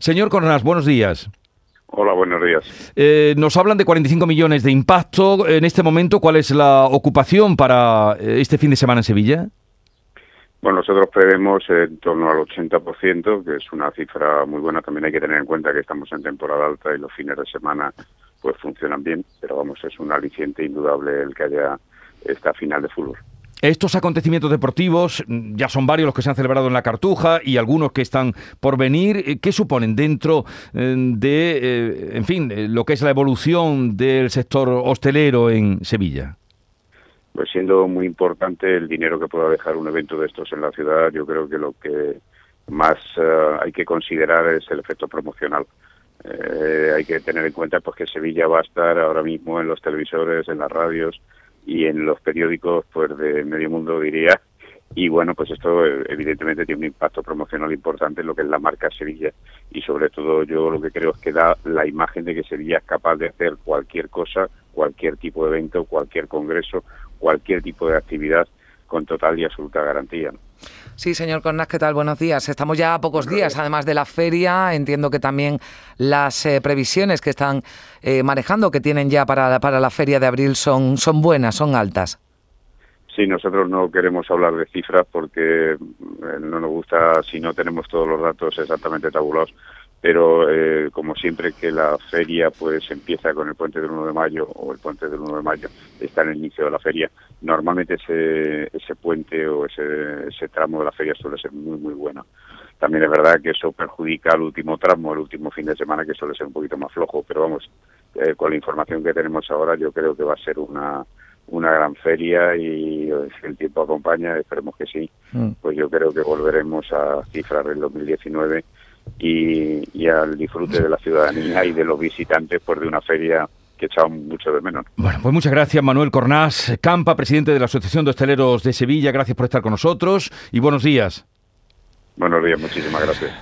Señor Cornás, buenos días. Hola, buenos días. Eh, nos hablan de 45 millones de impacto. En este momento, ¿cuál es la ocupación para eh, este fin de semana en Sevilla? Bueno, nosotros prevemos en torno al 80%, que es una cifra muy buena. También hay que tener en cuenta que estamos en temporada alta y los fines de semana pues funcionan bien, pero vamos, es un aliciente indudable el que haya esta final de fútbol. Estos acontecimientos deportivos, mm, ya son varios los que se han celebrado en la Cartuja y algunos que están por venir. Eh, ¿Qué suponen dentro eh, de, eh, en fin, lo que es la evolución del sector hostelero en Sevilla? Pues siendo muy importante el dinero que pueda dejar un evento de estos en la ciudad, yo creo que lo que más hay que considerar es el efecto promocional. hay que tener en cuenta pues que Sevilla va a estar ahora mismo en los televisores, en las radios, y en los periódicos pues de medio mundo diría. Y bueno pues esto eh, evidentemente tiene un impacto promocional importante en lo que es la marca Sevilla. Y sobre todo yo lo que creo es que da la imagen de que Sevilla es capaz de hacer cualquier cosa cualquier tipo de evento cualquier congreso cualquier tipo de actividad con total y absoluta garantía Sí, señor Cornas, ¿qué tal? Buenos días. Estamos ya a pocos días, además de la feria. Entiendo que también las eh, previsiones que están eh, manejando, que tienen ya para, para la feria de abril, son, son buenas, son altas. Sí, nosotros no queremos hablar de cifras porque eh, no nos gusta si no tenemos todos los datos exactamente tabulados pero eh, como siempre que la feria pues empieza con el puente del 1 de mayo o el puente del 1 de mayo está en el inicio de la feria, normalmente ese, ese puente o ese, ese tramo de la feria suele ser muy muy bueno. También es verdad que eso perjudica al último tramo, el último fin de semana que suele ser un poquito más flojo, pero vamos, eh, con la información que tenemos ahora yo creo que va a ser una, una gran feria y si el tiempo acompaña, esperemos que sí, mm. pues yo creo que volveremos a cifras del 2019 y, al disfrute de la ciudadanía y de los visitantes por de una feria que echamos mucho de menos. Bueno, pues muchas gracias Manuel Cornás Campa, presidente de la Asociación de Hosteleros de Sevilla. Gracias por estar con nosotros y buenos días. Buenos días, muchísimas gracias.